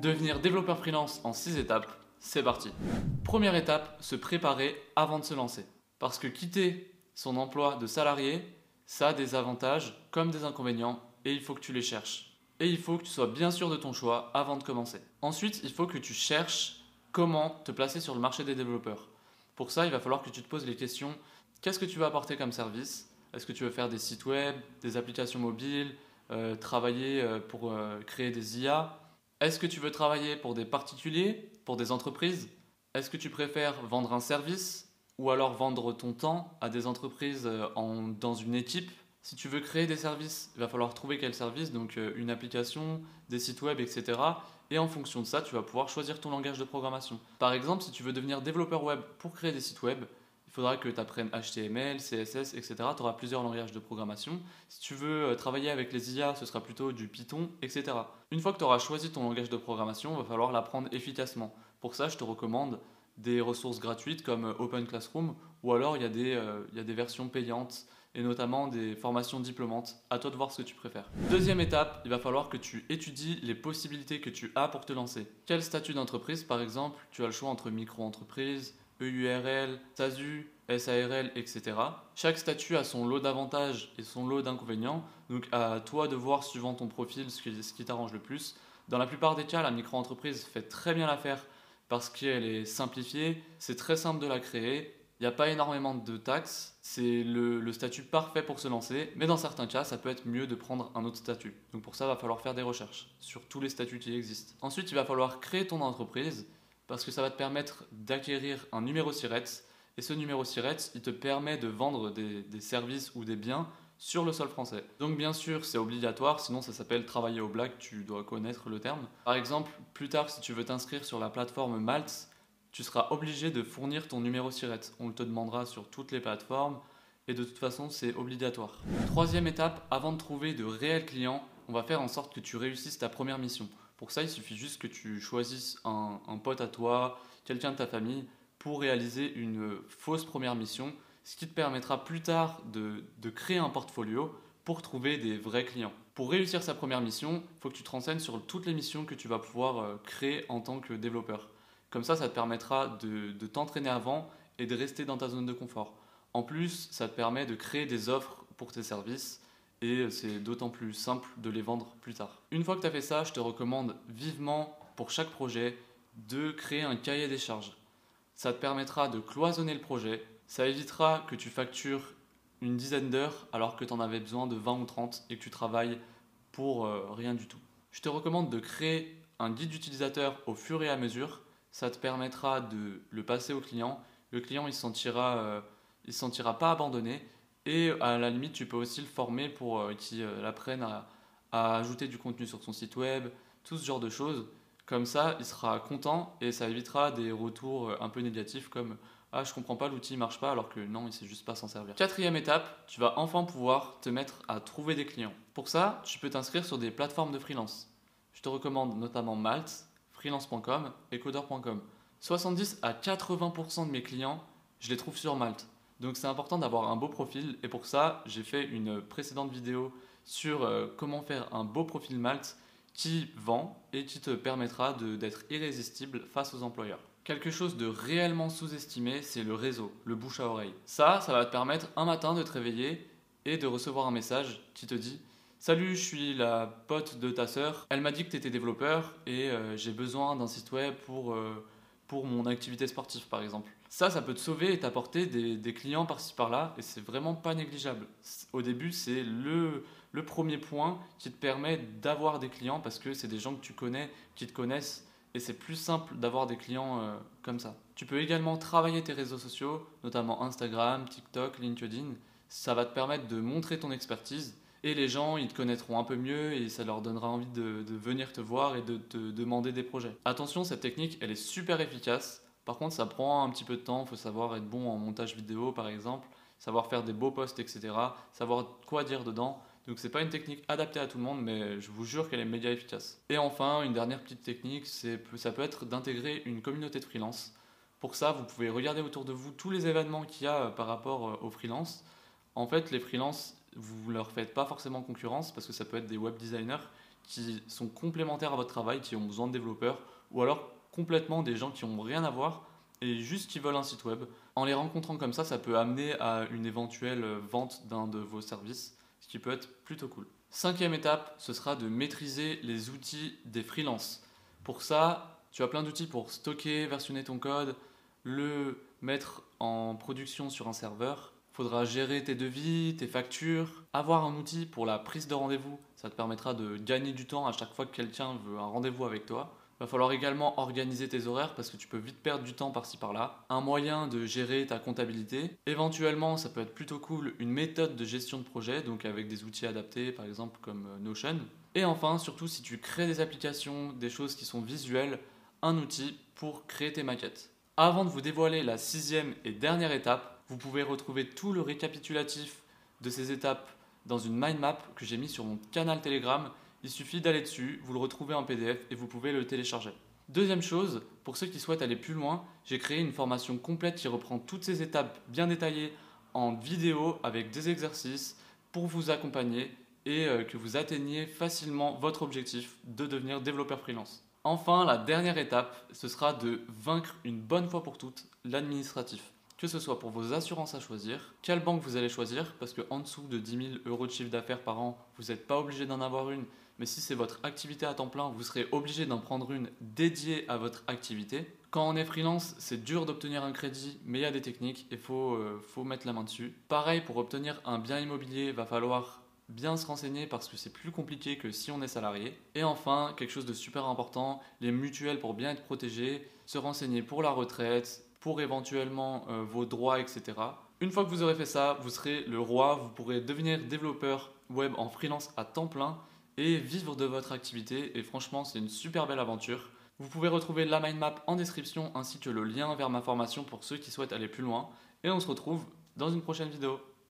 Devenir développeur freelance en 6 étapes, c'est parti. Première étape, se préparer avant de se lancer. Parce que quitter son emploi de salarié, ça a des avantages comme des inconvénients et il faut que tu les cherches. Et il faut que tu sois bien sûr de ton choix avant de commencer. Ensuite, il faut que tu cherches comment te placer sur le marché des développeurs. Pour ça, il va falloir que tu te poses les questions qu'est-ce que tu veux apporter comme service? Est-ce que tu veux faire des sites web, des applications mobiles, euh, travailler euh, pour euh, créer des IA Est-ce que tu veux travailler pour des particuliers, pour des entreprises? Est-ce que tu préfères vendre un service ou alors vendre ton temps à des entreprises dans une équipe? Si tu veux créer des services, il va falloir trouver quel service, donc une application, des sites web, etc. Et en fonction de ça, tu vas pouvoir choisir ton langage de programmation. Par exemple, si tu veux devenir développeur web pour créer des sites web, faudra que tu apprennes HTML, CSS, etc. Tu auras plusieurs langages de programmation. Si tu veux euh, travailler avec les IA, ce sera plutôt du Python, etc. Une fois que tu auras choisi ton langage de programmation, il va falloir l'apprendre efficacement. Pour ça, je te recommande des ressources gratuites comme euh, Open Classroom ou alors il y, a des, euh, y a des versions payantes et notamment des formations diplômantes. À toi de voir ce que tu préfères. Deuxième étape, il va falloir que tu étudies les possibilités que tu as pour te lancer. Quel statut d'entreprise par exemple Tu as le choix entre micro-entreprise, EURL, SASU, SARL, etc. Chaque statut a son lot d'avantages et son lot d'inconvénients, donc à toi de voir suivant ton profil ce qui, t'arrange le plus. Dans la plupart des cas, la micro-entreprise fait très bien l'affaire parce qu'elle est simplifiée, c'est très simple de la créer, il n'y a pas énormément de taxes, c'est le, le, statut parfait pour se lancer, mais dans certains cas, ça peut être mieux de prendre un autre statut. Donc pour ça, il va falloir faire des recherches sur tous les statuts qui existent. Ensuite, il va falloir créer ton entreprise parce que ça va te permettre d'acquérir un numéro SIRET. Et ce numéro SIRET, il te permet de vendre des, services ou des biens sur le sol français. Donc bien sûr, c'est obligatoire, sinon ça s'appelle travailler au black, tu dois connaître le terme. Par exemple, plus tard, si tu veux t'inscrire sur la plateforme Malt, tu seras obligé de fournir ton numéro SIRET. On te demandera sur toutes les plateformes et de toute façon, c'est obligatoire. Troisième étape, avant de trouver de réels clients, on va faire en sorte que tu réussisses ta première mission. Pour ça, il suffit juste que tu choisisses un, pote à toi, quelqu'un de ta famille, pour réaliser une fausse première mission, ce qui te permettra plus tard de, créer un portfolio pour trouver des vrais clients. Pour réussir sa première mission, il faut que tu te renseignes sur toutes les missions que tu vas pouvoir euh, créer en tant que développeur. Comme ça, ça te permettra de t'entraîner avant et de rester dans ta zone de confort. En plus, ça te permet de créer des offres pour tes services et c'est d'autant plus simple de les vendre plus tard. Une fois que tu as fait ça, je te recommande vivement pour chaque projet de créer un cahier des charges. Ça te permettra de cloisonner le projet, ça évitera que tu factures une dizaine d'heures alors que tu en avais besoin de 20 ou 30 et que tu travailles pour euh, rien du tout. Je te recommande de créer un guide d'utilisateur au fur et à mesure. Ça te permettra de le passer au client. Le client il se sentira, euh, se sentira pas abandonné et à la limite, tu peux aussi le former pour euh, qu'il euh, apprenne à, ajouter du contenu sur son site web, tout ce genre de choses. Comme ça, il sera content et ça évitera des retours euh, un peu négatifs comme Ah, je comprends pas, l'outil marche pas, alors que non, il sait juste pas s'en servir. Quatrième étape, tu vas enfin pouvoir te mettre à trouver des clients. Pour ça, tu peux t'inscrire sur des plateformes de freelance. Je te recommande notamment Malt, freelance.com et coder.com. 70 à 80% de mes clients, je les trouve sur Malte. Donc c'est important d'avoir un beau profil et pour ça j'ai fait une précédente vidéo sur euh, comment faire un beau profil Malte qui vend et qui te permettra d'être irrésistible face aux employeurs. Quelque chose de réellement sous-estimé, c'est le réseau, le bouche à oreille. Ça, ça va te permettre un matin de te réveiller et de recevoir un message qui te dit Salut, je suis la pote de ta sœur. Elle m'a dit que tu étais développeur et euh, j'ai besoin d'un site web pour, euh, pour mon activité sportive par exemple. Ça, ça peut te sauver et t'apporter des, clients par-ci par-là, et c'est vraiment pas négligeable. Au début, c'est le, le premier point qui te permet d'avoir des clients parce que c'est des gens que tu connais, qui te connaissent, et c'est plus simple d'avoir des clients euh, comme ça. Tu peux également travailler tes réseaux sociaux, notamment Instagram, TikTok, LinkedIn. Ça va te permettre de montrer ton expertise et les gens, ils te connaîtront un peu mieux et ça leur donnera envie de, venir te voir et de te demander des projets. Attention, cette technique, elle est super efficace. Par contre, ça prend un petit peu de temps. Il faut savoir être bon en montage vidéo, par exemple, savoir faire des beaux posts, etc. Savoir quoi dire dedans. Donc, c'est pas une technique adaptée à tout le monde, mais je vous jure qu'elle est média efficace. Et enfin, une dernière petite technique, ça peut être d'intégrer une communauté de freelance. Pour ça, vous pouvez regarder autour de vous tous les événements qu'il y a euh, par rapport euh, aux freelances. En fait, les freelances, vous ne leur faites pas forcément concurrence parce que ça peut être des web designers qui sont complémentaires à votre travail, qui ont besoin de développeurs, ou alors complètement des gens qui n'ont rien à voir et juste qui veulent un site web. En les rencontrant comme ça, ça peut amener à une éventuelle vente d'un de vos services, ce qui peut être plutôt cool. Cinquième étape, ce sera de maîtriser les outils des freelances. Pour ça, tu as plein d'outils pour stocker, versionner ton code, le mettre en production sur un serveur. Faudra gérer tes devis, tes factures, avoir un outil pour la prise de rendez-vous. Ça te permettra de gagner du temps à chaque fois que quelqu'un veut un rendez-vous avec toi. Va falloir également organiser tes horaires parce que tu peux vite perdre du temps par-ci par-là. Un moyen de gérer ta comptabilité. Éventuellement, ça peut être plutôt cool, une méthode de gestion de projet, donc avec des outils adaptés, par exemple comme euh, Notion. Et enfin, surtout si tu crées des applications, des choses qui sont visuelles, un outil pour créer tes maquettes. Avant de vous dévoiler la sixième et dernière étape, vous pouvez retrouver tout le récapitulatif de ces étapes dans une mind map que j'ai mis sur mon canal Telegram il suffit d'aller dessus, vous le retrouvez en PDF et vous pouvez le télécharger. Deuxième chose, pour ceux qui souhaitent aller plus loin, j'ai créé une formation complète qui reprend toutes ces étapes bien détaillées en vidéo avec des exercices pour vous accompagner et euh, que vous atteigniez facilement votre objectif de devenir développeur freelance. Enfin, la dernière étape, ce sera de vaincre une bonne fois pour toutes l'administratif que ce soit pour vos assurances à choisir, quelle banque vous allez choisir, parce qu'en dessous de 10 000 euros de chiffre d'affaires par an, vous n'êtes pas obligé d'en avoir une, mais si c'est votre activité à temps plein, vous serez obligé d'en prendre une dédiée à votre activité. Quand on est freelance, c'est dur d'obtenir un crédit, mais il y a des techniques et il faut, euh, faut mettre la main dessus. Pareil, pour obtenir un bien immobilier, il va falloir bien se renseigner parce que c'est plus compliqué que si on est salarié. Et enfin, quelque chose de super important, les mutuelles pour bien être protégé, se renseigner pour la retraite, pour éventuellement euh, vos droits, etc. Une fois que vous aurez fait ça, vous serez le roi, vous pourrez devenir développeur web en freelance à temps plein et vivre de votre activité. Et franchement, c'est une super belle aventure. Vous pouvez retrouver la mind map en description ainsi que le lien vers ma formation pour ceux qui souhaitent aller plus loin. Et on se retrouve dans une prochaine vidéo.